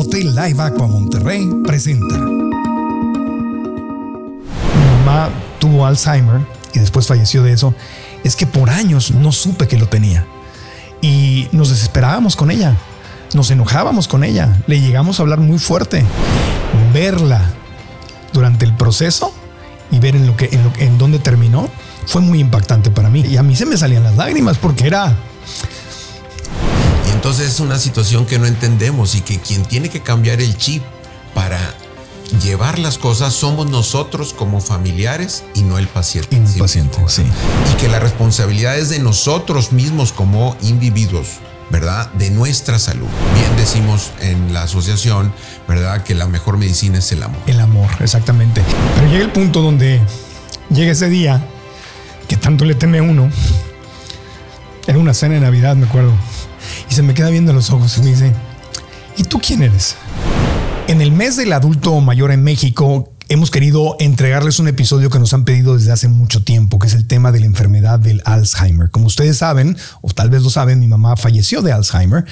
Hotel Live Aqua Monterrey presenta. Mi mamá tuvo Alzheimer y después falleció de eso. Es que por años no supe que lo tenía. Y nos desesperábamos con ella. Nos enojábamos con ella. Le llegamos a hablar muy fuerte. Verla durante el proceso y ver en lo que en, lo, en dónde terminó fue muy impactante para mí. Y a mí se me salían las lágrimas porque era entonces es una situación que no entendemos y que quien tiene que cambiar el chip para llevar las cosas somos nosotros como familiares y no el paciente. Y paciente, sí. Y que la responsabilidad es de nosotros mismos como individuos. ¿verdad? De nuestra salud. Bien decimos en la asociación, ¿verdad? Que la mejor medicina es el amor. El amor, exactamente. Pero llega el punto donde llega ese día que tanto le teme uno. Era una cena de Navidad, me acuerdo y se me queda viendo los ojos y me dice, ¿y tú quién eres? En el mes del adulto mayor en México, hemos querido entregarles un episodio que nos han pedido desde hace mucho tiempo, que es el tema de la enfermedad del Alzheimer. Como ustedes saben, o tal vez lo saben, mi mamá falleció de Alzheimer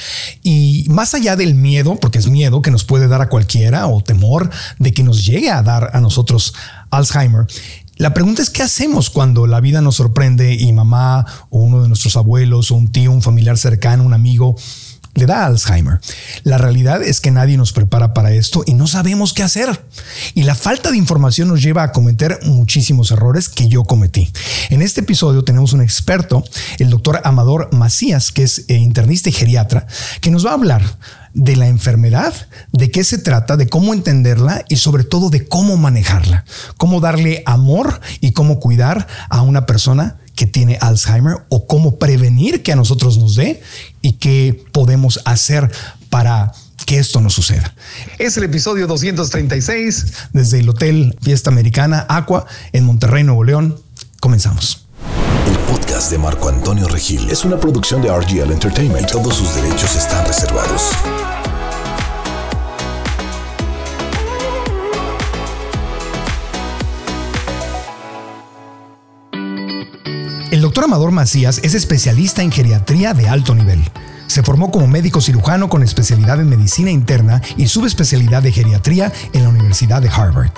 y más allá del miedo, porque es miedo que nos puede dar a cualquiera o temor de que nos llegue a dar a nosotros Alzheimer, la pregunta es qué hacemos cuando la vida nos sorprende y mamá o uno de nuestros abuelos o un tío, un familiar cercano, un amigo le da Alzheimer. La realidad es que nadie nos prepara para esto y no sabemos qué hacer. Y la falta de información nos lleva a cometer muchísimos errores que yo cometí. En este episodio tenemos un experto, el doctor Amador Macías, que es eh, internista y geriatra, que nos va a hablar de la enfermedad, de qué se trata, de cómo entenderla y sobre todo de cómo manejarla, cómo darle amor y cómo cuidar a una persona que tiene Alzheimer o cómo prevenir que a nosotros nos dé y qué podemos hacer para que esto no suceda. Es el episodio 236 desde el Hotel Fiesta Americana Aqua en Monterrey, Nuevo León. Comenzamos. El podcast de Marco Antonio Regil es una producción de RGL Entertainment. Todos sus derechos están reservados. Doctor Amador Macías es especialista en geriatría de alto nivel. Se formó como médico cirujano con especialidad en medicina interna y subespecialidad de geriatría en la Universidad de Harvard.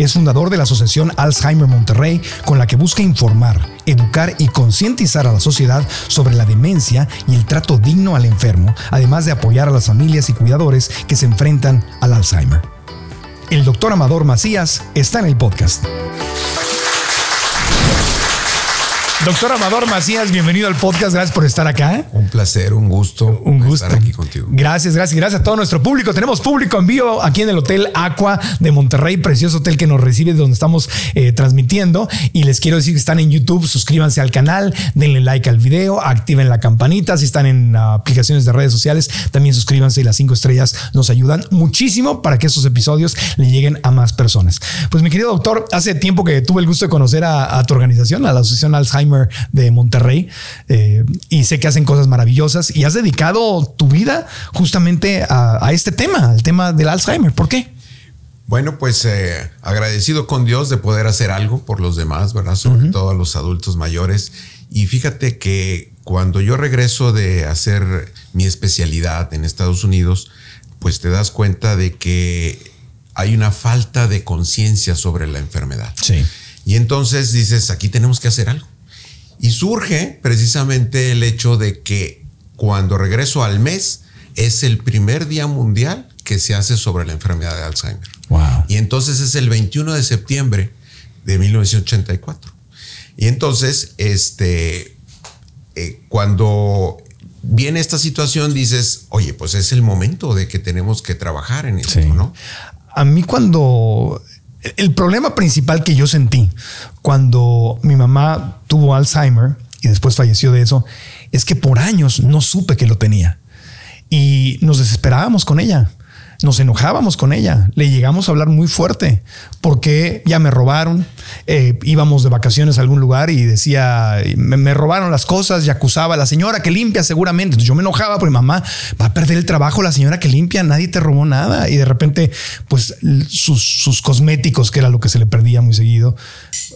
Es fundador de la Asociación Alzheimer Monterrey, con la que busca informar, educar y concientizar a la sociedad sobre la demencia y el trato digno al enfermo, además de apoyar a las familias y cuidadores que se enfrentan al Alzheimer. El doctor Amador Macías está en el podcast. Doctor Amador Macías, bienvenido al podcast. Gracias por estar acá. Un placer, un gusto. Un gusto. Estar aquí contigo. Gracias, gracias, gracias a todo nuestro público. Tenemos público en vivo aquí en el Hotel Aqua de Monterrey, precioso hotel que nos recibe, donde estamos eh, transmitiendo. Y les quiero decir que están en YouTube, suscríbanse al canal, denle like al video, activen la campanita. Si están en aplicaciones de redes sociales, también suscríbanse y las cinco estrellas nos ayudan muchísimo para que estos episodios le lleguen a más personas. Pues mi querido doctor, hace tiempo que tuve el gusto de conocer a, a tu organización, a la Asociación Alzheimer de Monterrey eh, y sé que hacen cosas maravillosas y has dedicado tu vida justamente a, este tema, al tema del Alzheimer. ¿Por qué? Bueno, pues eh, agradecido con Dios de poder hacer algo por los demás, ¿verdad? Sobre todo a los adultos mayores. Y fíjate que cuando yo regreso de hacer mi especialidad en Estados Unidos, pues te das cuenta de que hay una falta de conciencia sobre la enfermedad. Sí. Y entonces dices, aquí tenemos que hacer algo. Y surge precisamente el hecho de que cuando regreso al mes es el primer día mundial que se hace sobre la enfermedad de Alzheimer. Wow. Y entonces es el 21 de septiembre de 1984. Y entonces, este, eh, cuando viene esta situación, dices, oye, pues es el momento de que tenemos que trabajar en esto, ¿no? A mí cuando el problema principal que yo sentí cuando mi mamá tuvo Alzheimer y después falleció de eso es que por años no supe que lo tenía y nos desesperábamos con ella. nos enojábamos con ella, le llegamos a hablar muy fuerte porque ya me robaron, eh, íbamos de vacaciones a algún lugar y decía, me, robaron las cosas y acusaba a la señora que limpia seguramente. Entonces yo me enojaba porque mamá va a perder el trabajo, la señora que limpia, nadie te robó nada. Y de repente, pues sus, cosméticos, que era lo que se le perdía muy seguido,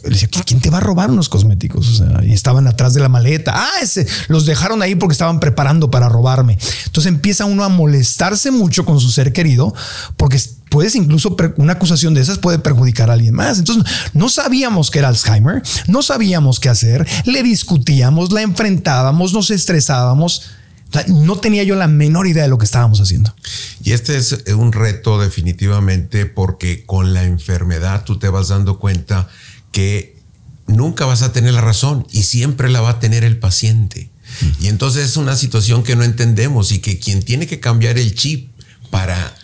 le decía, ¿quién te va a robar unos cosméticos? O sea, y estaban atrás de la maleta. Ah, ese, los dejaron ahí porque estaban preparando para robarme. Entonces empieza uno a molestarse mucho con su ser querido porque puedes incluso una acusación de esas puede perjudicar a alguien más. Entonces no sabíamos que era Alzheimer, no sabíamos qué hacer, le discutíamos, la enfrentábamos, nos estresábamos. no tenía yo la menor idea de lo que estábamos haciendo. Y este es un reto definitivamente porque con la enfermedad tú te vas dando cuenta que nunca vas a tener la razón y siempre la va a tener el paciente. Y entonces es una situación que no entendemos y que quien tiene que cambiar el chip para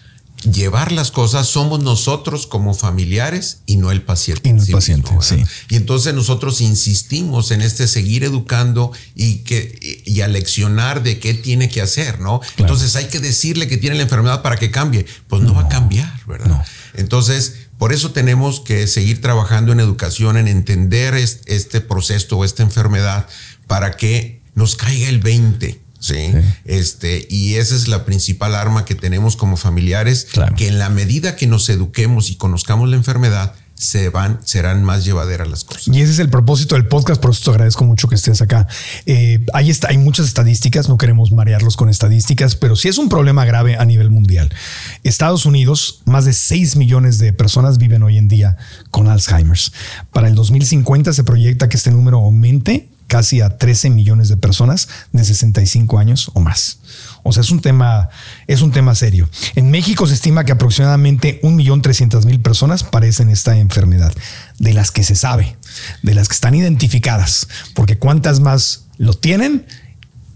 llevar las cosas somos nosotros como familiares y no el paciente. Y no el paciente, sí. Y entonces nosotros insistimos en este seguir educando y que y aleccionar de qué tiene que hacer, ¿no? Entonces hay que decirle que tiene la enfermedad para que cambie. Pues no, va a cambiar, ¿verdad? Entonces, por eso tenemos que seguir trabajando en educación, en entender este proceso o esta enfermedad para que nos caiga el 20 ¿sí? Este, y esa es la principal arma que tenemos como familiares, que en la medida que nos eduquemos y conozcamos la enfermedad, se van, serán más llevaderas las cosas. Y ese es el propósito del podcast, por eso te agradezco mucho que estés acá. Eh, ahí está, hay muchas estadísticas, no queremos marearlos con estadísticas, pero sí es un problema grave a nivel mundial. Estados Unidos, más de 6 millones de personas viven hoy en día con Alzheimer's. Para el 2050 se proyecta que este número aumente casi a 13 millones de personas de 65 años o más. O sea, es un tema, es un tema serio. En México se estima que aproximadamente 1.300.000 personas padecen esta enfermedad, de las que se sabe, de las que están identificadas, porque cuántas más lo tienen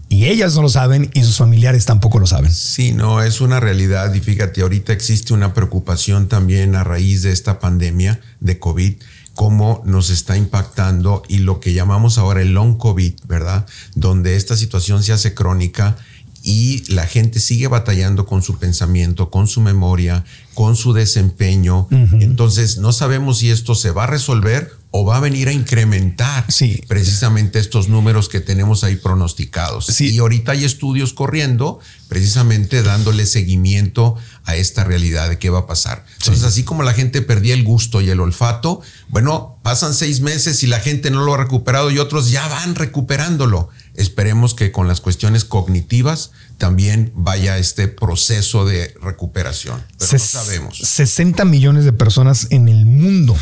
y ellas no lo saben y sus familiares tampoco lo saben. Sí, no, es una realidad y fíjate, ahorita existe una preocupación también a raíz de esta pandemia de COVID cómo nos está impactando y lo que llamamos ahora el long COVID, ¿verdad? Donde esta situación se hace crónica y la gente sigue batallando con su pensamiento, con su memoria, con su desempeño. Entonces, no sabemos si esto se va a resolver o va a venir a incrementar precisamente estos números que tenemos ahí pronosticados. Y ahorita hay estudios corriendo precisamente dándole seguimiento a esta realidad de qué va a pasar. Entonces, así como la gente perdía el gusto y el olfato, bueno, pasan seis meses y la gente no lo ha recuperado y otros ya van recuperándolo. Esperemos que con las cuestiones cognitivas también vaya este proceso de recuperación. Pero no sabemos. 60 millones de personas en el mundo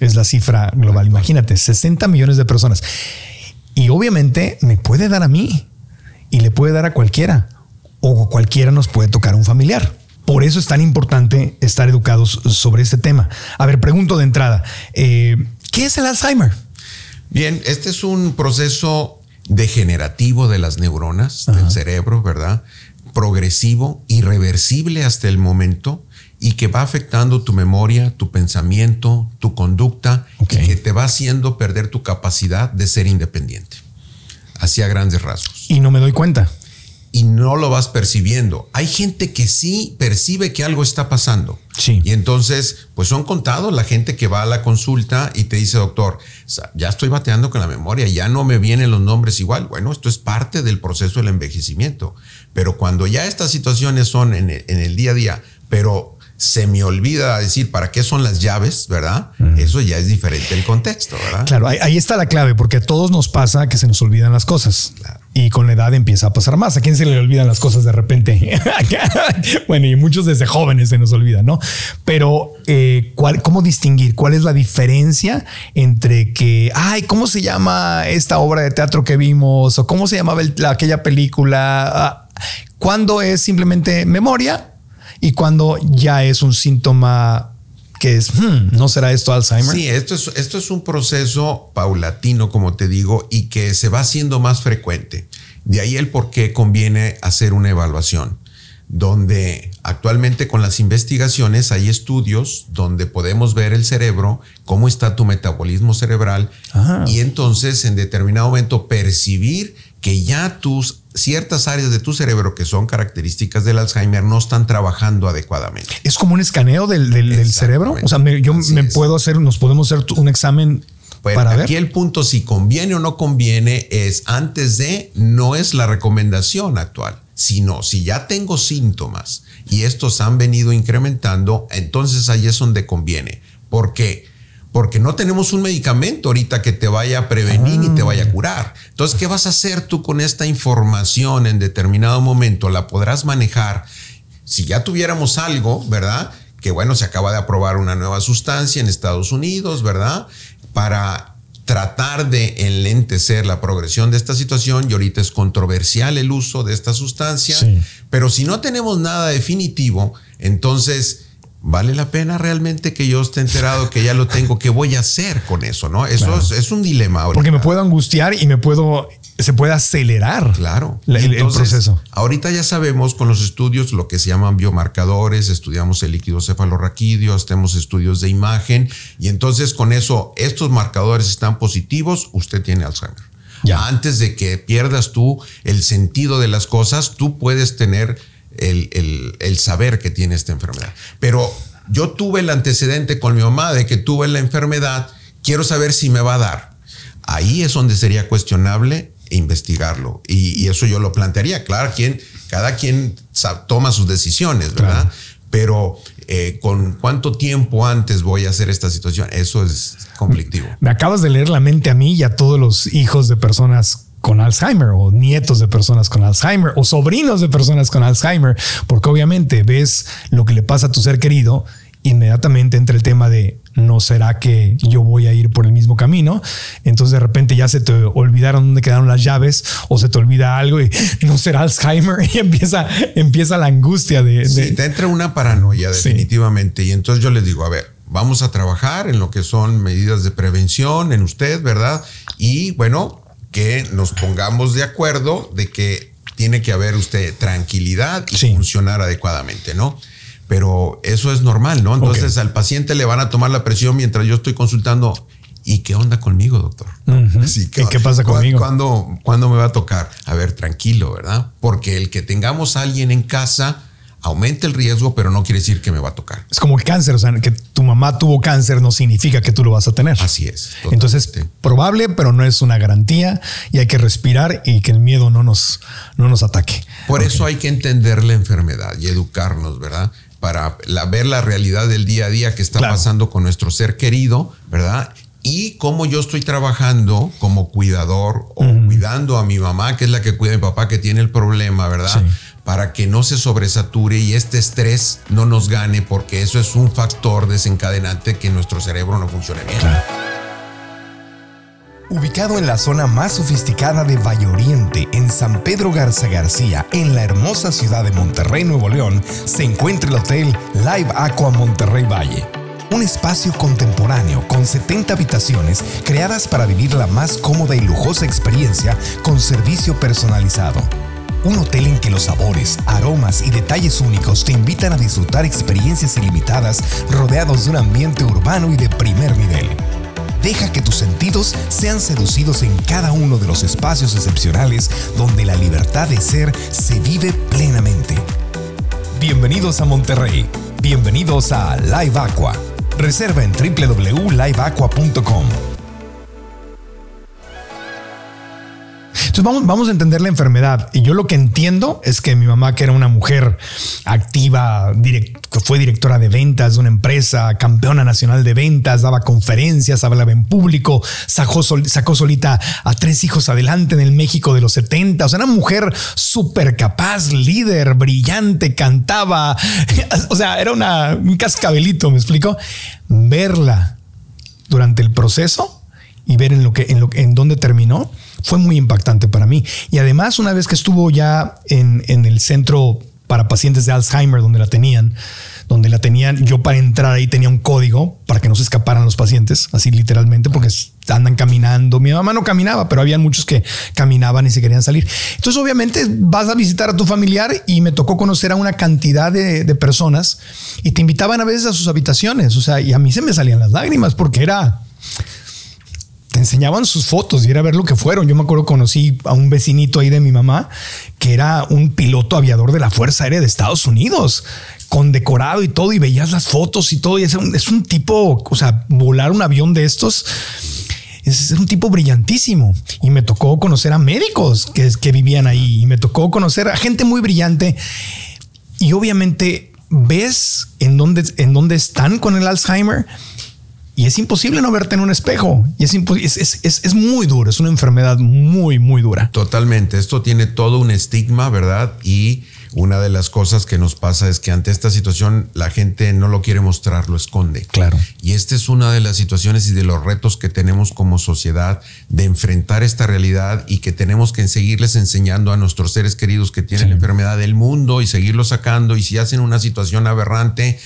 es la cifra global. Imagínate, 60 millones de personas. Y obviamente me puede dar a mí y le puede dar a cualquiera o cualquiera nos puede tocar un familiar. Por eso es tan importante estar educados sobre este tema. A ver, pregunto de entrada, eh, ¿qué es el Alzheimer? Bien, este es un proceso degenerativo de las neuronas del cerebro, ¿verdad? Progresivo, irreversible hasta el momento y que va afectando tu memoria, tu pensamiento, tu conducta y que te va haciendo perder tu capacidad de ser independiente. Hacia grandes rasgos. Y no me doy cuenta y no lo vas percibiendo. Hay gente que sí percibe que algo está pasando. Sí. Y entonces, pues son contados la gente que va a la consulta y te dice, doctor, ya estoy bateando con la memoria, ya no me vienen los nombres igual. Bueno, esto es parte del proceso del envejecimiento. Pero cuando ya estas situaciones son en el día a día, pero se me olvida decir para qué son las llaves, ¿verdad? Eso ya es diferente el contexto, ¿verdad? Claro, ahí, está la clave, porque a todos nos pasa que se nos olvidan las cosas. Y con la edad empieza a pasar más. ¿A quién se le olvidan las cosas de repente? bueno, y muchos desde jóvenes se nos olvidan, ¿no? Pero, eh, ¿cómo distinguir? ¿Cuál es la diferencia entre que, ay, ¿cómo se llama esta obra de teatro que vimos? ¿O cómo se llamaba aquella película? Ah, ¿Cuándo es simplemente memoria? Y cuando ya es un síntoma que es, hmm, ¿no será esto Alzheimer? Sí, esto es, esto es un proceso paulatino, como te digo, y que se va haciendo más frecuente. De ahí el por qué conviene hacer una evaluación, donde actualmente con las investigaciones hay estudios donde podemos ver el cerebro, cómo está tu metabolismo cerebral, y entonces en determinado momento percibir que ya tus ciertas áreas de tu cerebro que son características del Alzheimer no están trabajando adecuadamente. Es como un escaneo del, del, cerebro. O sea, yo me puedo hacer, nos podemos hacer un examen para aquí el punto si conviene o no conviene es antes de, no es la recomendación actual, sino si ya tengo síntomas y estos han venido incrementando, entonces ahí es donde conviene. ¿Por qué? Porque no tenemos un medicamento ahorita que te vaya a prevenir y te vaya a ah. curar. Entonces, ¿qué vas a hacer tú con esta información en determinado momento? ¿La podrás manejar? Si ya tuviéramos algo, ¿verdad? Que bueno, se acaba de aprobar una nueva sustancia en Estados Unidos, ¿verdad? Para tratar de enlentecer la progresión de esta situación y ahorita es controversial el uso de esta sustancia, pero si no tenemos nada definitivo, entonces ¿vale la pena realmente que yo esté enterado que ya lo tengo? ¿Qué voy a hacer con eso? ¿No? Eso es, un dilema. Ahorita. Porque me puedo angustiar y me puedo, se puede acelerar. Claro. el, proceso. Ahorita ya sabemos con los estudios lo que se llaman biomarcadores, estudiamos el líquido cefalorraquídeo, hacemos estudios de imagen y entonces con eso, estos marcadores están positivos, usted tiene Alzheimer. Ya. Antes de que pierdas tú el sentido de las cosas, tú puedes tener el, saber que tiene esta enfermedad. Pero yo tuve el antecedente con mi mamá de que tuve la enfermedad, quiero saber si me va a dar. Ahí es donde sería cuestionable investigarlo. Y, eso yo lo plantearía. Claro, quien, cada quien toma sus decisiones, ¿verdad? Pero eh, con cuánto tiempo antes voy a hacer esta situación, eso es conflictivo. Me acabas de leer la mente a mí y a todos los hijos de personas con Alzheimer o nietos de personas con Alzheimer o sobrinos de personas con Alzheimer, porque obviamente ves lo que le pasa a tu ser querido, inmediatamente entra el tema de no será que yo voy a ir por el mismo camino. Entonces de repente ya se te olvidaron dónde quedaron las llaves o se te olvida algo y no será Alzheimer y empieza, empieza la angustia de, Sí, te entra una paranoia definitivamente. Y entonces yo les digo, a ver, vamos a trabajar en lo que son medidas de prevención en usted, ¿verdad? Y bueno, que nos pongamos de acuerdo de que tiene que haber usted tranquilidad y funcionar adecuadamente, ¿no? Pero eso es normal, ¿no? Entonces al paciente le van a tomar la presión mientras yo estoy consultando. ¿Y qué onda conmigo, doctor? ¿Y qué pasa conmigo? ¿cuándo, ¿Cuándo me va a tocar? A ver, tranquilo, ¿verdad? Porque el que tengamos a alguien en casa aumenta el riesgo, pero no quiere decir que me va a tocar. Es como el cáncer, o sea, que tu mamá tuvo cáncer no significa que tú lo vas a tener. Así es. Entonces, probable, pero no es una garantía y hay que respirar y que el miedo no nos, no nos ataque. Por eso hay que entender la enfermedad y educarnos, ¿verdad? Para ver la realidad del día a día que está pasando con nuestro ser querido, ¿verdad? y cómo yo estoy trabajando como cuidador o cuidando a mi mamá, que es la que cuida a mi papá que tiene el problema, ¿verdad? Para que no se sobresature y este estrés no nos gane, porque eso es un factor desencadenante que nuestro cerebro no funcione bien. Ubicado en la zona más sofisticada de Valle Oriente, en San Pedro Garza García, en la hermosa ciudad de Monterrey, Nuevo León, se encuentra el Hotel Live Aqua Monterrey Valle un espacio contemporáneo con 70 habitaciones creadas para vivir la más cómoda y lujosa experiencia con servicio personalizado. Un hotel en que los sabores, aromas y detalles únicos te invitan a disfrutar experiencias ilimitadas rodeados de un ambiente urbano y de primer nivel. Deja que tus sentidos sean seducidos en cada uno de los espacios excepcionales donde la libertad de ser se vive plenamente. Bienvenidos a Monterrey. Bienvenidos a Live Aqua Reserva en www.liveaqua.com. Entonces vamos, vamos a entender la enfermedad. Y yo lo que entiendo es que mi mamá, que era una mujer activa, que fue directora de ventas de una empresa, campeona nacional de ventas, daba conferencias, hablaba en público, sacó, sacó solita a tres hijos adelante en el México de los 70. O sea, una mujer súper capaz, líder, brillante, cantaba. O sea, era una, un cascabelito, ¿me explico? Verla durante el proceso y ver en lo que en lo en dónde terminó fue muy impactante para mí. Y además, una vez que estuvo ya en, el centro para pacientes de Alzheimer, donde la tenían, donde la tenían, yo para entrar ahí tenía un código para que no se escaparan los pacientes, así literalmente, porque andan caminando. Mi mamá no caminaba, pero había muchos que caminaban y se querían salir. Entonces, obviamente, vas a visitar a tu familiar y me tocó conocer a una cantidad de, de personas y te invitaban a veces a sus habitaciones. O sea, y a mí se me salían las lágrimas porque era enseñaban sus fotos y era ver lo que fueron. Yo me acuerdo conocí a un vecinito ahí de mi mamá que era un piloto aviador de la Fuerza Aérea de Estados Unidos condecorado y todo y veías las fotos y todo y es un, tipo, o sea, volar un avión de estos es, un tipo brillantísimo. Y me tocó conocer a médicos que, que vivían ahí y me tocó conocer a gente muy brillante. Y obviamente ves en dónde, en dónde están con el Alzheimer y es imposible no verte en un espejo. Y es, es, es, es, muy duro, es una enfermedad muy, muy dura. Totalmente. Esto tiene todo un estigma, ¿verdad? Y una de las cosas que nos pasa es que ante esta situación la gente no lo quiere mostrar, lo esconde. Claro. Y esta es una de las situaciones y de los retos que tenemos como sociedad de enfrentar esta realidad y que tenemos que seguirles enseñando a nuestros seres queridos que tienen la enfermedad del mundo y seguirlos sacando. Y si hacen una situación aberrante,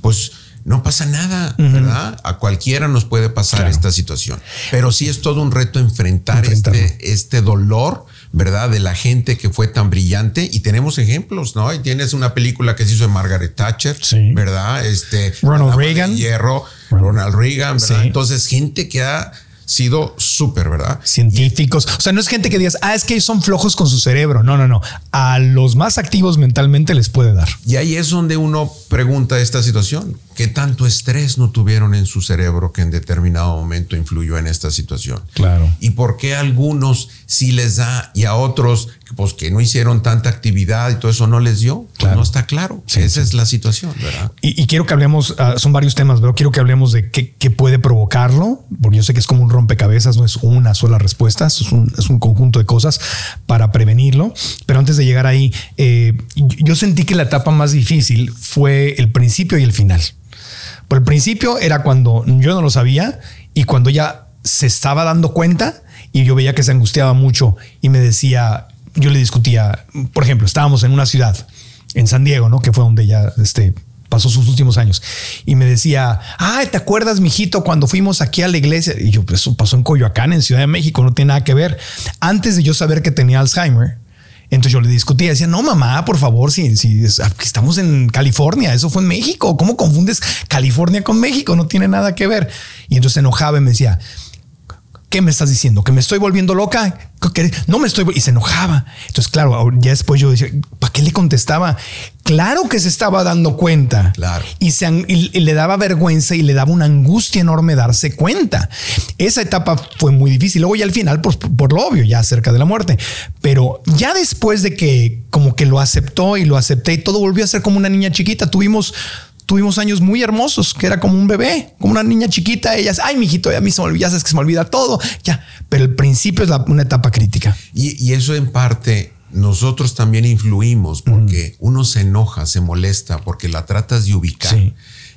pues no pasa nada, ¿verdad? A cualquiera nos puede pasar esta situación. Pero sí es todo un reto enfrentar este, este dolor ¿verdad? De la gente que fue tan brillante y tenemos ejemplos, ¿no? Y tienes una película que se hizo de Margaret Thatcher, ¿verdad? Este Ronald Reagan. Hierro, Ronald Reagan, ¿verdad? Entonces, gente que ha sido súper, ¿verdad? Científicos. O sea, no es gente que digas, ah, es que son flojos con su cerebro. No, no, no. A los más activos mentalmente les puede dar. Y ahí es donde uno pregunta esta situación. ¿Qué tanto estrés no tuvieron en su cerebro que en determinado momento influyó en esta situación? Claro. ¿Y por qué a algunos sí les da y a otros pues que no hicieron tanta actividad y todo eso no les dio? Pues no está claro. Esa es la situación, ¿verdad? Y, quiero que hablemos, ah, son varios temas, pero quiero que hablemos de qué, qué, puede provocarlo, porque yo sé que es como un rompecabezas, no es una sola respuesta, es un, es un conjunto de cosas para prevenirlo. Pero antes de llegar ahí, eh, yo sentí que la etapa más difícil fue el principio y el final. Por el principio era cuando yo no lo sabía y cuando ya se estaba dando cuenta y yo veía que se angustiaba mucho y me decía, yo le discutía, por ejemplo, estábamos en una ciudad, en San Diego, ¿no? Que fue donde ya este, pasó sus últimos años. Y me decía, ay, ¿te acuerdas, mijito, cuando fuimos aquí a la iglesia? Y yo, pues eso pasó en Coyoacán, en Ciudad de México, no tiene nada que ver. Antes de yo saber que tenía Alzheimer, entonces yo le discutía, decía, no, mamá, por favor, si, si estamos en California, eso fue en México, ¿cómo confundes California con México? No tiene nada que ver. Y entonces se enojaba y me decía, ¿qué me estás diciendo? ¿Que me estoy volviendo loca? No me estoy... Y se enojaba. Entonces, claro, ya después yo decía, ¿para qué le contestaba? Claro que se estaba dando cuenta. Claro. Y, se, le daba vergüenza y le daba una angustia enorme darse cuenta. Esa etapa fue muy difícil. Luego ya al final, pues por lo obvio, ya cerca de la muerte. Pero ya después de que como que lo aceptó y lo acepté y todo volvió a ser como una niña chiquita, tuvimos tuvimos años muy hermosos, que era como un bebé, como una niña chiquita. Ellas, ay, mijito, a mí se me olvida, ya sabes que se me olvida todo. Ya, pero el principio es una etapa crítica. Y, eso en parte nosotros también influimos porque uno se enoja, se molesta porque la tratas de ubicar.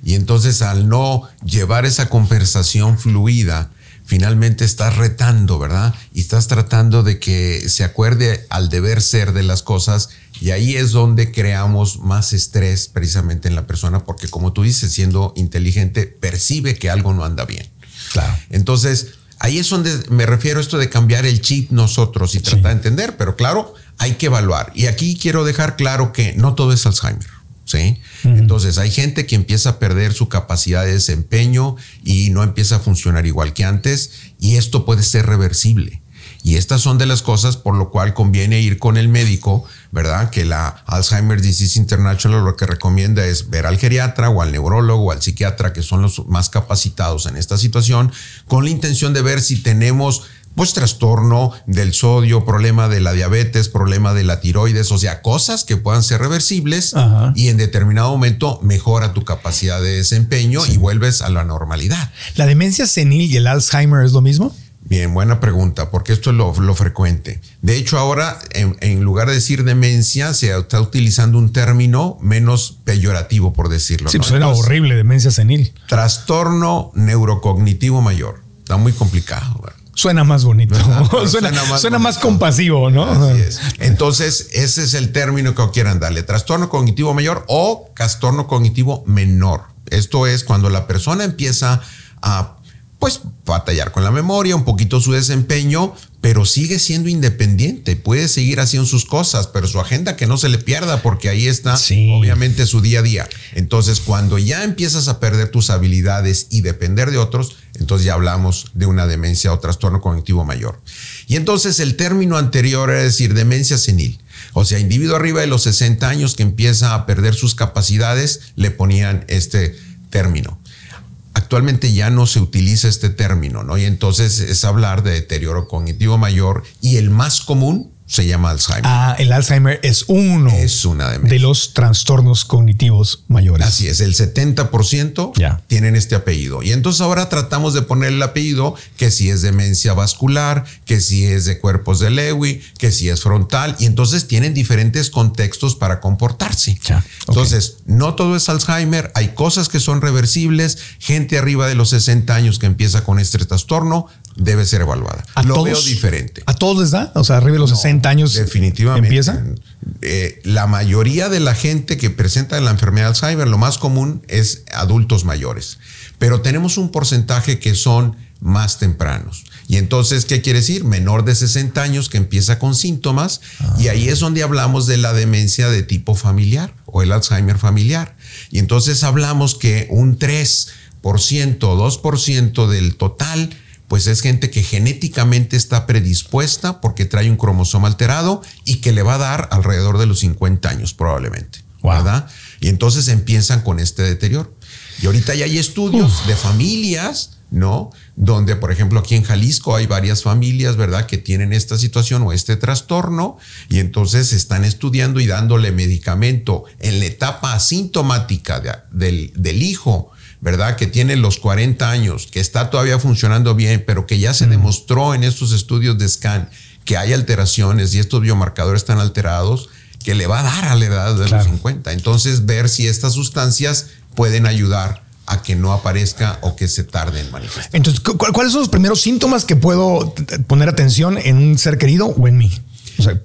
Y entonces al no llevar esa conversación fluida, finalmente estás retando, ¿verdad? Y estás tratando de que se acuerde al deber ser de las cosas y ahí es donde creamos más estrés precisamente en la persona porque como tú dices, siendo inteligente, percibe que algo no anda bien. Claro. Entonces, ahí es donde me refiero a esto de cambiar el chip nosotros y tratar de entender, pero claro, hay que evaluar. Y aquí quiero dejar claro que no todo es Alzheimer. ¿Sí? Entonces hay gente que empieza a perder su capacidad de desempeño y no empieza a funcionar igual que antes y esto puede ser reversible. Y estas son de las cosas por lo cual conviene ir con el médico, ¿verdad? Que la Alzheimer Disease International lo que recomienda es ver al geriatra o al neurólogo o al psiquiatra, que son los más capacitados en esta situación, con la intención de ver si tenemos pues trastorno del sodio, problema de la diabetes, problema de la tiroides, o sea, cosas que puedan ser reversibles y en determinado momento mejora tu capacidad de desempeño y vuelves a la normalidad. ¿La demencia senil y el Alzheimer es lo mismo? Bien, buena pregunta, porque esto es lo, frecuente. De hecho, ahora, en, lugar de decir demencia, se está utilizando un término menos peyorativo, por decirlo. Sí, pues era horrible, demencia senil. Trastorno neurocognitivo mayor. Está muy complicado. Suena más bonito, suena, más, compasivo, ¿no? Así es. Entonces, ese es el término que quieran darle, trastorno cognitivo mayor o trastorno cognitivo menor. Esto es cuando la persona empieza a pues batallar con la memoria, un poquito su desempeño, pero sigue siendo independiente, puede seguir haciendo sus cosas, pero su agenda que no se le pierda porque ahí está Sí. obviamente su día a día. Entonces, cuando ya empiezas a perder tus habilidades y depender de otros, entonces ya hablamos de una demencia o trastorno cognitivo mayor. Y entonces el término anterior es decir, demencia senil. O sea, individuo arriba de los 60 años que empieza a perder sus capacidades, le ponían este término. Actualmente ya no se utiliza este término, ¿no? Y entonces es hablar de deterioro cognitivo mayor y el más común se llama Alzheimer. Ah, el Alzheimer es uno Es una demencia. de los trastornos cognitivos mayores. Así es, el 70% Ya. tienen este apellido. Y entonces ahora tratamos de poner el apellido que si es demencia vascular, que si es de cuerpos de Lewy, que si es frontal. Y entonces tienen diferentes contextos para comportarse. Entonces, no todo es Alzheimer. Hay cosas que son reversibles. Gente arriba de los 60 años que empieza con este trastorno debe ser evaluada. ¿A Lo todos, veo diferente. ¿A todos les da? O sea, arriba de los 60 años. Definitivamente. ¿Empieza? Eh, la mayoría de la gente que presenta la enfermedad de Alzheimer, lo más común es adultos mayores. Pero tenemos un porcentaje que son más tempranos. Y entonces, ¿qué quiere decir? Menor de 60 años que empieza con síntomas. Y ahí es donde hablamos de la demencia de tipo familiar o el Alzheimer familiar. Y entonces hablamos que un 3% o 2% del total pues es gente que genéticamente está predispuesta porque trae un cromosoma alterado y que le va a dar alrededor de los 50 años probablemente, Wow. ¿verdad? Y entonces empiezan con este deterioro. Y ahorita ya hay estudios de familias, ¿no? Donde, por ejemplo, aquí en Jalisco hay varias familias, ¿verdad? Que tienen esta situación o este trastorno y entonces están estudiando y dándole medicamento en la etapa asintomática de- del, del hijo, ¿verdad? Que tiene los 40 años, que está todavía funcionando bien, pero que ya se demostró en estos estudios de scan que hay alteraciones y estos biomarcadores están alterados, que le va a dar a la edad de Claro. los 50. Entonces, ver si estas sustancias pueden ayudar a que no aparezca o que se tarde en manifestar. Entonces, ¿cu- cu- ¿cuáles son los primeros síntomas que puedo poner atención en un ser querido o en mí? O sea,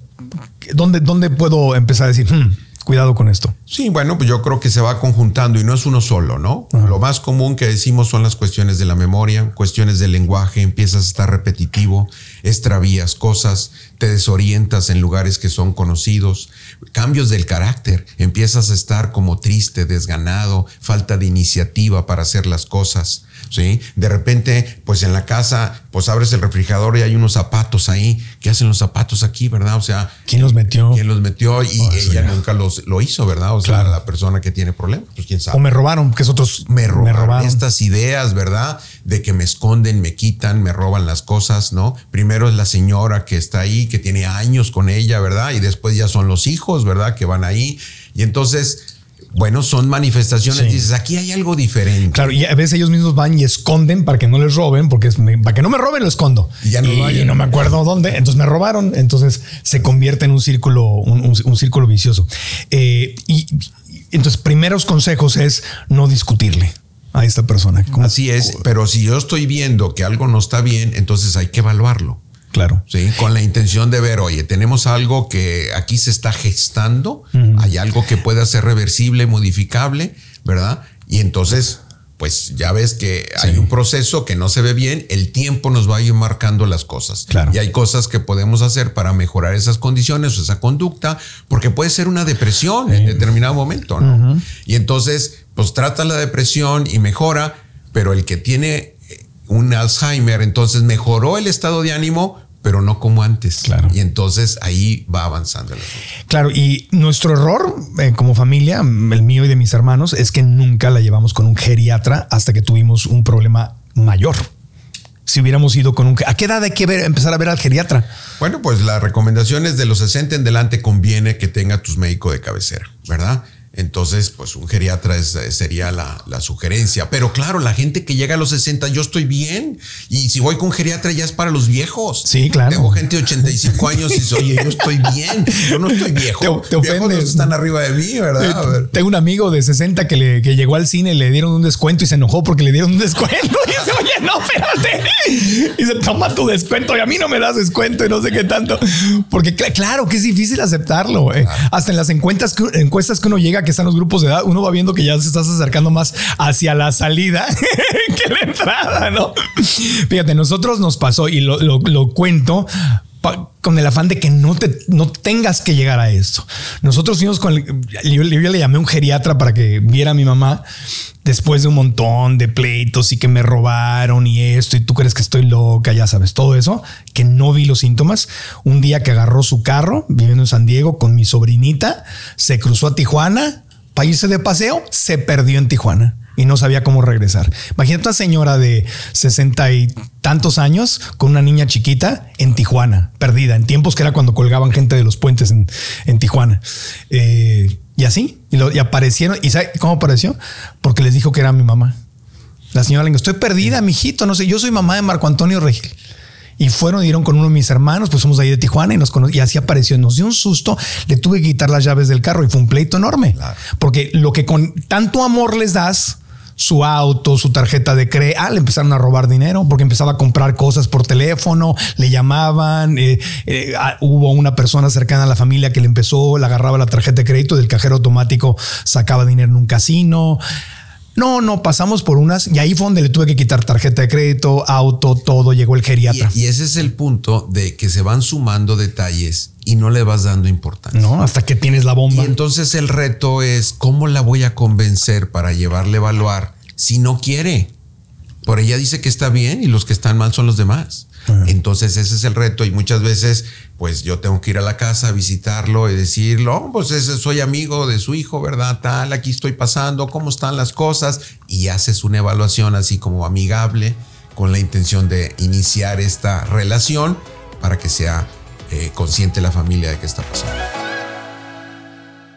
¿dónde, dónde puedo empezar a decir, "Hmm, cuidado con esto? Sí, bueno, pues yo creo que se va conjuntando y no es uno solo, ¿no? Lo más común que decimos son las cuestiones de la memoria, cuestiones del lenguaje, empiezas a estar repetitivo, extravías cosas, te desorientas en lugares que son conocidos, cambios del carácter, empiezas a estar como triste, desganado, falta de iniciativa para hacer las cosas, ¿sí? De repente, pues en la casa, pues abres el refrigerador y hay unos zapatos ahí, ¿qué hacen los zapatos aquí, verdad? O sea, ¿Quién los metió? quién los metió y Oh, ella ya. nunca los lo hizo, ¿verdad? O sea, Claro. la persona que tiene problemas, pues quién sabe. O me robaron, que es otros me robaron, estas ideas, ¿verdad? De que me esconden, me quitan, me roban las cosas, ¿no? Primero es la señora que está ahí, que tiene años con ella, ¿verdad? Y después ya son los hijos, ¿verdad? Que van ahí. Y entonces, bueno, son manifestaciones. Sí. Dices, aquí hay algo diferente. Claro, y a veces ellos mismos van y esconden para que no les roben, porque es, para que no me roben lo escondo. Y ya no hay. no me acuerdo dónde. Entonces me robaron. Entonces se convierte en un círculo, un, un- un círculo vicioso. Eh, y, y entonces, primeros consejos es no discutirle a esta persona. Así es, pero si yo estoy viendo que algo no está bien, entonces hay que evaluarlo. Claro. Sí, con la intención de ver, oye, tenemos algo que aquí se está gestando, hay algo que pueda ser reversible, modificable, ¿verdad? Y entonces, pues ya ves que hay un proceso que no se ve bien, el tiempo nos va a ir marcando las cosas. Claro. Y hay cosas que podemos hacer para mejorar esas condiciones o esa conducta, porque puede ser una depresión en determinado momento, ¿no? Y entonces, pues trata la depresión y mejora, pero el que tiene eh, un Alzheimer, entonces mejoró el estado de ánimo, pero no como antes. Claro. Y entonces ahí va avanzando el asunto. Claro, y nuestro error eh, como familia, el mío y de mis hermanos, es que nunca la llevamos con un geriatra hasta que tuvimos un problema mayor. Si hubiéramos ido con un... ¿A qué edad hay que ver- empezar a ver al geriatra? Bueno, pues la recomendación es de los 60 en delante conviene que tenga tus médico de cabecera, ¿verdad? Entonces, pues un geriatra es- sería la, la sugerencia. Pero claro, la gente que llega a los 60, yo estoy bien. Y si voy con geriatra ya es para los viejos. Sí, claro. Tengo gente de 85 años y dice, oye, yo estoy bien. Yo no estoy viejo. Te- te ofendes. están arriba de mí, ¿verdad? A ver. Tengo un amigo de 60 que, le, que llegó al cine, le dieron un descuento y se enojó porque le dieron un descuento. Y dice, oye, no, espérate. Y dice, toma tu descuento y a mí no me das descuento y no sé qué tanto. Porque cl- claro que es difícil aceptarlo. eh. Hasta en las encuestas que, encuestas que uno llega que están los grupos de edad, uno va viendo que ya se estás acercando más hacia la salida que la entrada, ¿no? Fíjate, nosotros nos pasó y lo, lo cuento con el afán de que no te no tengas que llegar a esto. Nosotros fuimos con yo, le llamé a un geriatra para que viera a mi mamá después de un montón de pleitos y que me robaron y esto y tú crees que estoy loca, ya sabes, todo eso, que no vi los síntomas. Un día que agarró su carro viviendo en San Diego con mi sobrinita, se cruzó a Tijuana para irse de paseo, se perdió en Tijuana y no sabía cómo regresar. Imagínate una señora de sesenta y tantos años con una niña chiquita en Tijuana, perdida, en tiempos que era cuando colgaban gente de los puentes en, Tijuana. Eh, y así, y, lo, y aparecieron. ¿Y sabe cómo apareció? Porque les dijo que era mi mamá. La señora le dijo, estoy perdida, mijito, no sé, yo soy mamá de Marco Antonio Regil. Y fueron, dieron con uno de mis hermanos, pues somos ahí de Tijuana y nos y así apareció. Nos dio un susto, le tuve que quitar las llaves del carro y fue un pleito enorme. Porque lo que con tanto amor les das, su auto, su tarjeta de crédito. Ah, le empezaron a robar dinero porque empezaba a comprar cosas por teléfono, le llamaban. Eh, eh, ah, hubo una persona cercana a la familia que le empezó, le agarraba la tarjeta de crédito del cajero automático, sacaba dinero en un casino. No, no, pasamos por unas y ahí fue donde le tuve que quitar tarjeta de crédito, auto, todo, llegó el geriatra. Y, ese es el punto de que se van sumando detalles y no le vas dando importancia. No, hasta que tienes la bomba. Y entonces el reto es cómo la voy a convencer para llevarle a evaluar si no quiere. Por ella dice que está bien y los que están mal son los demás. Entonces ese es el reto y muchas veces pues yo tengo que ir a la casa a visitarlo y decirlo, oh, pues soy amigo de su hijo, ¿verdad? Tal, aquí estoy pasando, ¿cómo están las cosas? Y haces una evaluación así como amigable con la intención de iniciar esta relación para que sea eh, consciente la familia de qué está pasando.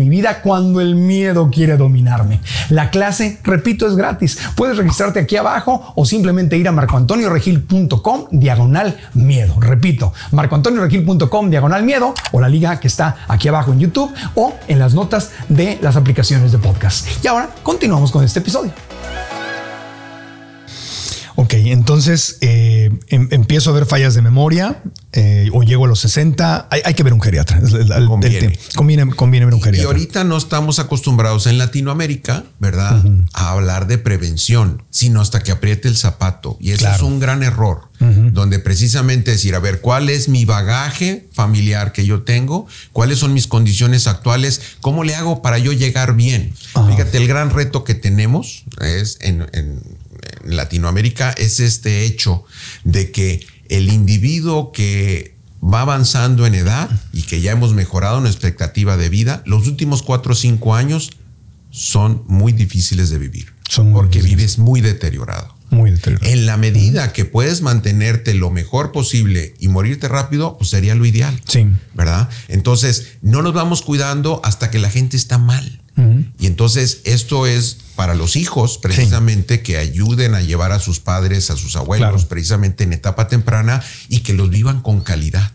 mi vida cuando el miedo quiere dominarme. La clase, repito, es gratis. Puedes registrarte aquí abajo o simplemente ir a marcoantonioregil.com diagonal miedo. Repito, marcoantonioregil.com diagonal miedo o la liga que está aquí abajo en YouTube o en las notas de las aplicaciones de podcast. Y ahora continuamos con este episodio. Ok, entonces eh, em, empiezo a ver fallas de memoria eh, o llego a los 60. Hay, que ver un geriatra. conviene. conviene. ver un geriatra. Y ahorita no estamos acostumbrados en Latinoamérica, ¿verdad? A hablar de prevención, sino hasta que apriete el zapato. Y eso es un gran error, donde precisamente decir, a ver, ¿cuál es mi bagaje familiar que yo tengo? ¿Cuáles son mis condiciones actuales? ¿Cómo le hago para yo llegar bien? Fíjate, el gran reto que tenemos es en en Latinoamérica es este hecho de que el individuo que va avanzando en edad y que ya hemos mejorado nuestra expectativa de vida, los últimos cuatro o cinco años son muy difíciles de vivir. porque vives muy deteriorado. Muy deteriorado. En la medida que puedes mantenerte lo mejor posible y morirte rápido, pues sería lo ideal. Sí. ¿Verdad? Entonces, no nos vamos cuidando hasta que la gente está mal. Y entonces esto es para los hijos, precisamente, que ayuden a llevar a sus padres, a sus abuelos, precisamente en etapa temprana y que los vivan con calidad.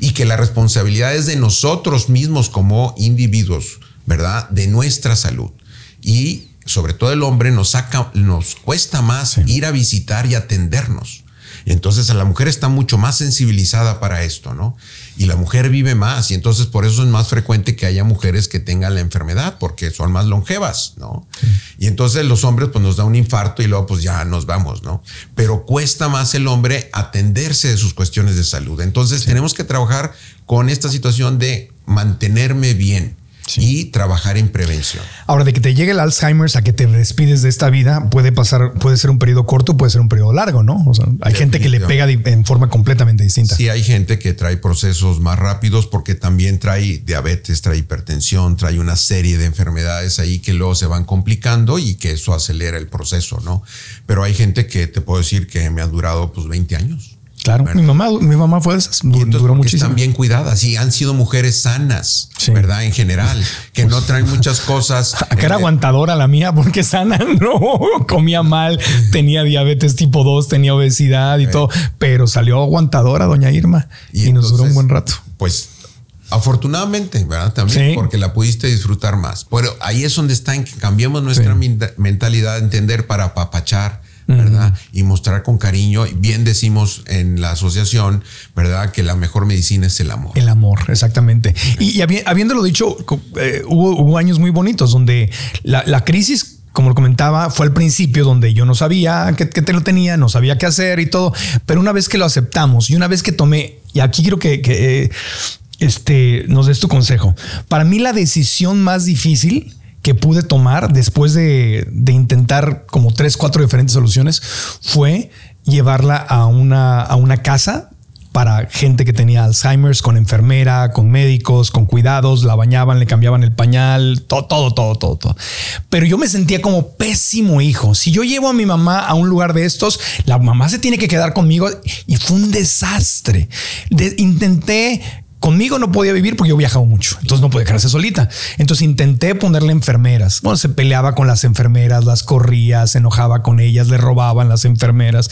Y que la responsabilidad es de nosotros mismos como individuos, ¿verdad? De nuestra salud. Y sobre todo el hombre nos saca, nos cuesta más ir a visitar y atendernos. Y entonces la mujer está mucho más sensibilizada para esto, ¿no? Y la mujer vive más y entonces por eso es más frecuente que haya mujeres que tengan la enfermedad porque son más longevas, ¿no? Y entonces los hombres pues nos da un infarto y luego pues ya nos vamos, ¿no? Pero cuesta más el hombre atenderse de sus cuestiones de salud. Entonces tenemos que trabajar con esta situación de mantenerme bien y trabajar en prevención. Ahora, de que te llegue el Alzheimer a que te despides de esta vida, puede pasar, puede ser un periodo corto, puede ser un periodo largo, ¿no? O sea, hay gente que le pega en forma completamente distinta. Sí, hay gente que trae procesos más rápidos porque también trae diabetes, trae hipertensión, trae una serie de enfermedades ahí que luego se van complicando y que eso acelera el proceso, ¿no? Pero hay gente que te puedo decir que me ha durado pues 20 años. Claro, mi mamá, mi mamá fue esas, duró muchísimo. Están bien cuidadas y han sido mujeres sanas, ¿verdad? En general, que no traen muchas cosas. Acá era aguantadora la mía porque sana, no, comía mal, tenía diabetes tipo 2, tenía obesidad y todo, pero salió aguantadora doña Irma y, nos duró un buen rato. Pues Afortunadamente, ¿verdad? También porque la pudiste disfrutar más. Pero ahí es donde está en que cambiemos nuestra mentalidad, entender para apapachar, ¿verdad? Y mostrar con cariño. Bien decimos en la asociación, ¿verdad? Que la mejor medicina es el amor. El amor, exactamente. Y, habiéndolo dicho, eh, hubo, años muy bonitos donde la, crisis como lo comentaba, fue al principio donde yo no sabía que, te lo tenía, no sabía qué hacer y todo, pero una vez que lo aceptamos y una vez que tomé, y aquí quiero que, que este, nos des tu consejo, para mí la decisión más difícil que pude tomar después de, intentar como tres, cuatro diferentes soluciones fue llevarla a una, a una casa para gente que tenía Alzheimer's, con enfermera, con médicos, con cuidados, la bañaban, le cambiaban el pañal, todo, todo, todo, todo, todo. Pero yo me sentía como pésimo hijo. Si yo llevo a mi mamá a un lugar de estos, la mamá se tiene que quedar conmigo y fue un desastre. intenté Conmigo no podía vivir porque yo viajaba mucho, entonces no podía quedarse solita. Entonces intenté ponerle enfermeras. Bueno, se peleaba con las enfermeras, las corría, se enojaba con ellas, le robaban las enfermeras.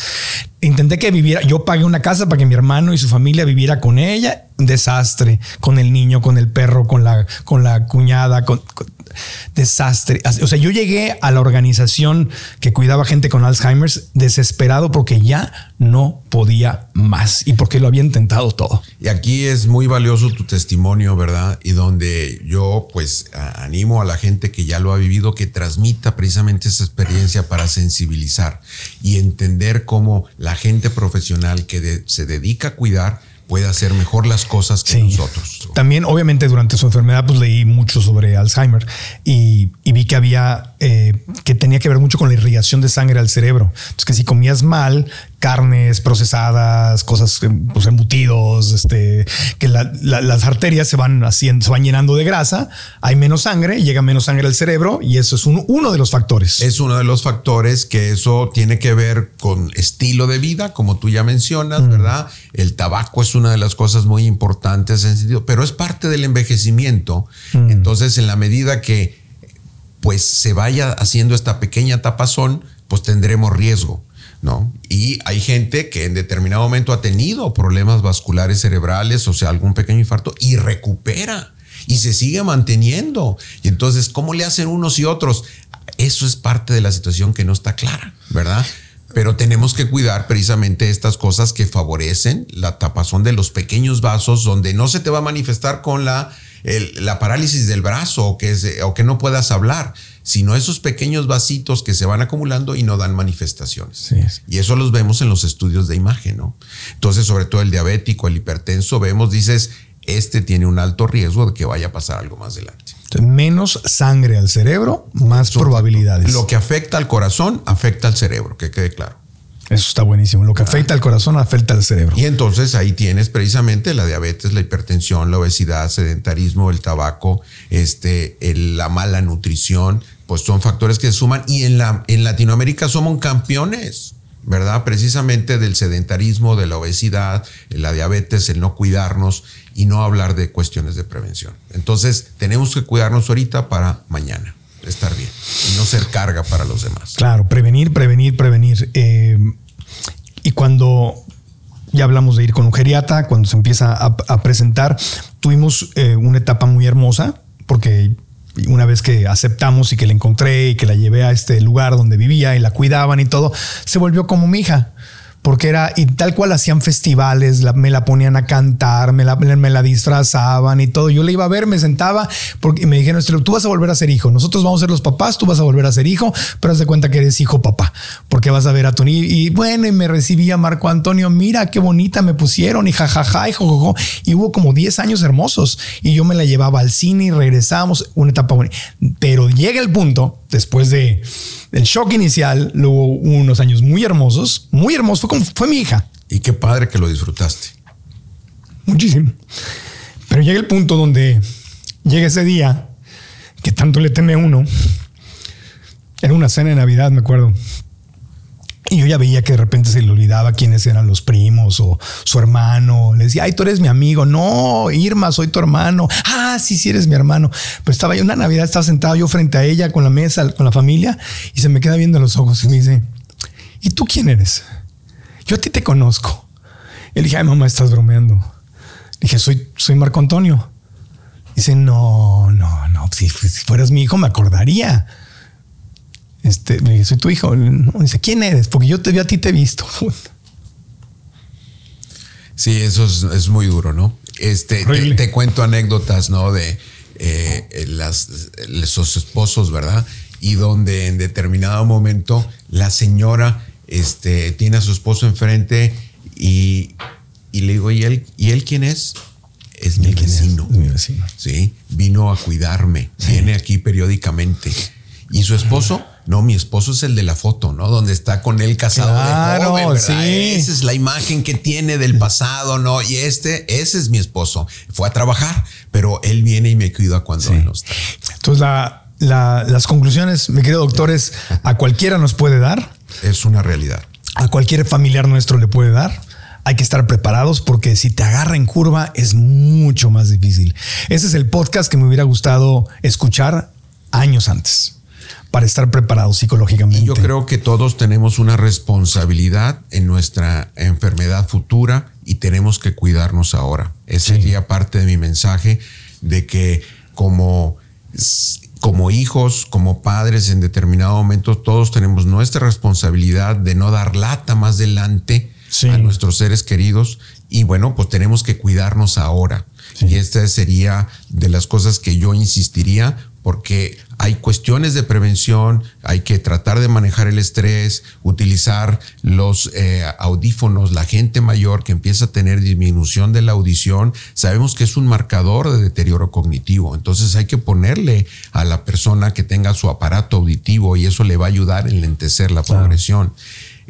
Intenté que viviera, yo pagué una casa para que mi hermano y su familia viviera con ella. Desastre, con el niño, con el perro, con la, con la cuñada, con desastre. O sea, yo llegué a la organización que cuidaba gente con Alzheimer desesperado porque ya no podía más y porque lo había intentado todo. Y aquí es muy valioso tu testimonio, ¿verdad? Y donde yo pues animo a la gente que ya lo ha vivido que transmita precisamente esa experiencia para sensibilizar y entender cómo la gente profesional que se dedica a cuidar puede hacer mejor las cosas que nosotros. También, obviamente, durante su enfermedad, pues leí mucho sobre Alzheimer y, vi que había eh, que tenía que ver mucho con la irrigación de sangre al cerebro. Entonces, que si comías mal, carnes procesadas, cosas, pues embutidos, este, que las arterias se van haciendo, se van llenando de grasa, hay menos sangre, llega menos sangre al cerebro y eso es uno de los factores. Es uno de los factores que eso tiene que ver con estilo de vida, como tú ya mencionas, mm. ¿verdad? El tabaco es una de las cosas muy importantes en sentido, pero es parte del envejecimiento. Mm. Entonces, en la medida que pues se vaya haciendo esta pequeña tapazón, pues tendremos riesgo. ¿No? Y hay gente que en determinado momento ha tenido problemas vasculares cerebrales, o sea, algún pequeño infarto, y recupera y se sigue manteniendo. Y entonces, ¿cómo le hacen unos y otros? Eso es parte de la situación que no está clara, ¿verdad? Pero tenemos que cuidar precisamente estas cosas que favorecen la tapazón de los pequeños vasos, donde no se te va a manifestar con la, la parálisis del brazo o que, o que no puedas hablar, sino esos pequeños vasitos que se van acumulando y no dan manifestaciones. Y eso los vemos en los estudios de imagen, ¿no? Entonces, sobre todo el diabético, el hipertenso, vemos, dices, este tiene un alto riesgo de que vaya a pasar algo más adelante. menos sangre al cerebro, más probabilidades. Lo que afecta al corazón, afecta al cerebro, que quede claro. Eso está buenísimo. Lo que afecta al corazón afecta al cerebro. Y entonces ahí tienes precisamente la diabetes, la hipertensión, la obesidad, sedentarismo, el tabaco, este, la mala nutrición, pues son factores que se suman. Y en, la, en Latinoamérica somos campeones, ¿verdad? Precisamente del sedentarismo, de la obesidad, la diabetes, el no cuidarnos y no hablar de cuestiones de prevención. Entonces tenemos que cuidarnos ahorita para mañana estar bien y no ser carga para los demás. Claro, prevenir, prevenir, prevenir. Eh, y cuando ya hablamos de ir con un geriatra, cuando se empieza a, presentar, tuvimos eh, una etapa muy hermosa porque una vez que aceptamos y que la encontré y que la llevé a este lugar donde vivía y la cuidaban y todo, se volvió como mi hija porque era, y tal cual hacían festivales, me la ponían a cantar, me la, me la disfrazaban y todo. Yo le iba a ver, me sentaba, porque me dijeron, tú vas a volver a ser hijo, nosotros vamos a ser los papás, tú vas a volver a ser hijo, pero haz de cuenta que eres hijo papá, porque vas a ver a tu. Y bueno, y me recibía Marco Antonio, mira qué bonita me pusieron, y jajaja, y jojojo. Y hubo como 10 años hermosos, y yo me la llevaba al cine y regresamos, una etapa bonita. Pero llega el punto, después de el shock inicial, luego unos años muy hermosos, muy hermosos, fue como fue mi hija. Y qué padre que lo disfrutaste. Muchísimo. Pero llega el punto donde llega ese día que tanto le teme a uno. Era una cena de Navidad, me acuerdo. Y yo ya veía que de repente se le olvidaba quiénes eran los primos o su hermano. Le decía, ay, tú eres mi amigo. No, Irma, soy tu hermano. Ah, sí, sí, eres mi hermano. Pero estaba yo una Navidad, estaba sentado yo frente a ella con la mesa, con la familia, y se me queda viendo los ojos y me dice, ¿y tú quién eres? Yo a ti te conozco. Y le dije, ay, mamá, estás bromeando. Le dije, soy, soy Marco Antonio. Dice, no, no, no, si, si fueras mi hijo me acordaría. Este, me dice, soy tu hijo. dice, ¿quién eres? Porque yo te vi a ti, te he visto. Sí, eso es, muy duro, ¿no? Este, te, cuento anécdotas, ¿no? De eh, las, esos esposos, ¿verdad? Y donde en determinado momento la señora este, tiene a su esposo enfrente y, y le digo, ¿y él, ¿y él quién es? Es mi vecino. Es? mi vecino. Sí, vino a cuidarme, viene aquí periódicamente. ¿Y su esposo? No, mi esposo es el de la foto, ¿no? Donde está con él casado de joven, ¿verdad? Sí. Esa es la imagen que tiene del pasado, ¿no? Y este, ese es mi esposo. Fue a trabajar, pero él viene y me cuida cuando él no está. Entonces, las conclusiones, mi querido doctor, es a cualquiera nos puede dar. Es una realidad. A cualquier familiar nuestro le puede dar hay que estar preparados porque si te agarra en curva es mucho más difícil. Ese es el podcast que me hubiera gustado escuchar años antes para estar preparados psicológicamente. yo creo que todos tenemos una responsabilidad en nuestra enfermedad futura y tenemos que cuidarnos ahora. Ese sería parte de mi mensaje de que como, como hijos, como padres en determinado momento, todos tenemos nuestra responsabilidad de no dar lata más adelante a nuestros seres queridos y bueno, pues tenemos que cuidarnos ahora. Y esta sería de las cosas que yo insistiría porque hay cuestiones de prevención, hay que tratar de manejar el estrés, utilizar los eh, audífonos, la gente mayor que empieza a tener disminución de la audición, sabemos que es un marcador de deterioro cognitivo, entonces hay que ponerle a la persona que tenga su aparato auditivo y eso le va a ayudar a enlentecer la progresión.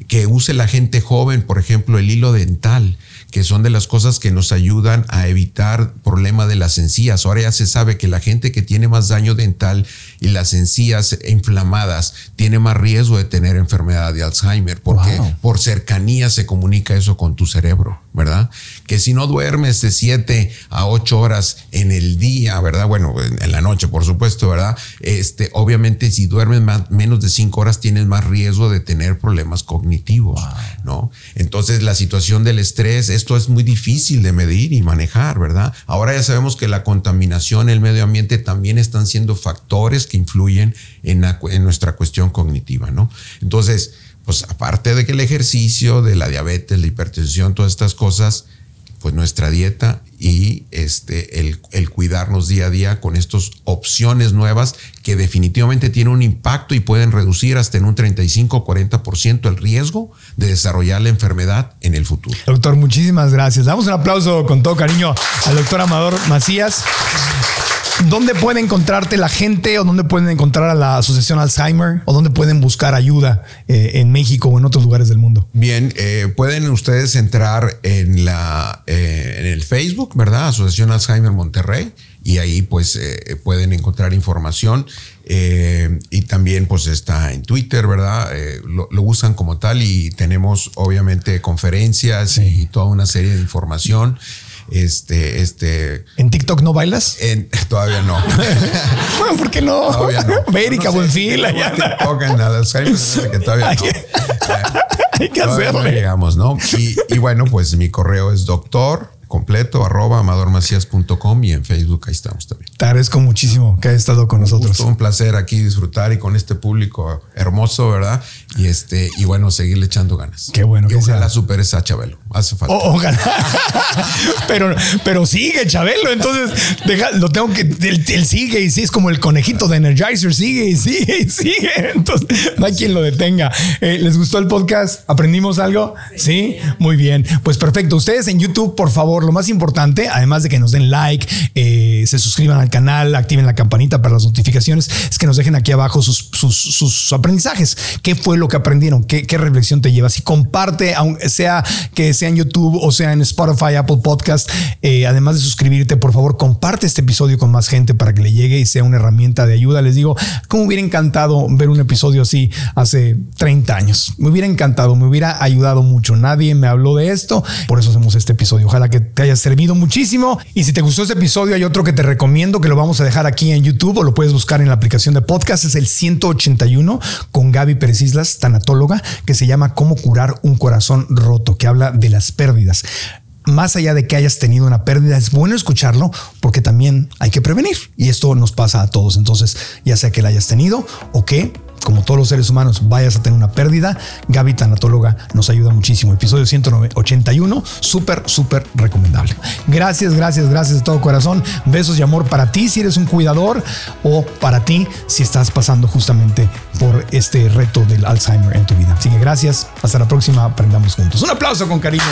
Que use la gente joven, por ejemplo, el hilo dental que son de las cosas que nos ayudan a evitar problema de las encías. Ahora ya se sabe que la gente que tiene más daño dental y las encías inflamadas tiene más riesgo de tener enfermedad de Alzheimer, porque por cercanía se comunica eso con tu cerebro, ¿verdad? Que si no duermes de 7 a 8 horas en el día, ¿verdad? Bueno, en la noche, por supuesto, ¿verdad? Este, obviamente, si duermes menos de 5 horas, tienes más riesgo de tener problemas cognitivos, ¿no? Entonces, la situación del estrés es esto es muy difícil de medir y manejar, ¿verdad? Ahora ya sabemos que la contaminación, el medio ambiente también están siendo factores que influyen en, en nuestra cuestión cognitiva, ¿no? Entonces, pues aparte de que el ejercicio, de la diabetes, la hipertensión, todas estas cosas, pues nuestra dieta y este, el, el, cuidarnos día a día con estas opciones nuevas que definitivamente tienen un impacto y pueden reducir hasta en un 35 40% el riesgo de desarrollar la enfermedad en el futuro. Doctor, muchísimas gracias. Damos un aplauso con todo cariño al doctor Amador Macías. ¿Dónde puede encontrarte la gente o dónde pueden encontrar a la Asociación Alzheimer o dónde pueden buscar ayuda eh, en México o en otros lugares del mundo? Bien, eh, pueden ustedes entrar en, la, eh, en el Facebook, ¿verdad? Asociación Alzheimer Monterrey y ahí pues pueden encontrar información y también pues está en Twitter, ¿verdad? Lo, usan como tal y tenemos obviamente conferencias y toda una serie de información. Este, este. ¿En TikTok no bailas? todavía no. ¿Por qué no? Todavía no. América, no fila. TikTok en que todavía no. hay que hacerlo. llegamos, ¿no? Y, y, bueno, pues mi correo es doctor completo, arroba amadormacías.com y en Facebook ahí estamos también. Te agradezco muchísimo que hayas estado con nosotros. un placer aquí disfrutar y con este público hermoso, ¿verdad? Y este, y bueno, seguirle echando ganas. Qué bueno que ojalá superes a Chabelo. Hace falta. pero, pero sigue Chabelo, entonces lo tengo que. Él, sigue y sí, es como el conejito de Energizer, sigue y sigue y sigue. Entonces, no hay quien lo detenga. Eh, ¿Les gustó el podcast? ¿Aprendimos algo? Sí, muy bien. Pues perfecto. Ustedes en YouTube, por favor, lo más importante, además de que nos den like, eh, se suscriban al canal, activen la campanita para las notificaciones, es que nos dejen aquí abajo sus, sus, aprendizajes. ¿Qué fue lo que aprendieron? ¿Qué, ¿Qué, reflexión te llevas? Y comparte, aunque sea que sea en YouTube o sea en Spotify, Apple Podcast, eh, además de suscribirte, por favor, comparte este episodio con más gente para que le llegue y sea una herramienta de ayuda. Les digo, como hubiera encantado ver un episodio así hace 30 años. Me hubiera encantado, me hubiera ayudado mucho. Nadie me habló de esto, por eso hacemos este episodio. Ojalá que te haya servido muchísimo. Y si te gustó este episodio, hay otro que te recomiendo que lo vamos a dejar aquí en YouTube o lo puedes buscar en la aplicación de podcast. Es el 181 con Gaby Pérez Islas, tanatóloga, que se llama Cómo curar un corazón roto, que habla de las pérdidas más allá de que hayas tenido una pérdida, es bueno escucharlo porque también hay que prevenir. Y esto nos pasa a todos. Entonces, ya sea que la hayas tenido o que como todos los seres humanos, vayas a tener una pérdida, Gaby Tanatóloga nos ayuda muchísimo. Episodio 181, súper, súper recomendable. Gracias, gracias, gracias de todo corazón. Besos y amor para ti si eres un cuidador o para ti si estás pasando justamente por este reto del Alzheimer en tu vida. Así que gracias, hasta la próxima, aprendamos juntos. Un aplauso con cariño.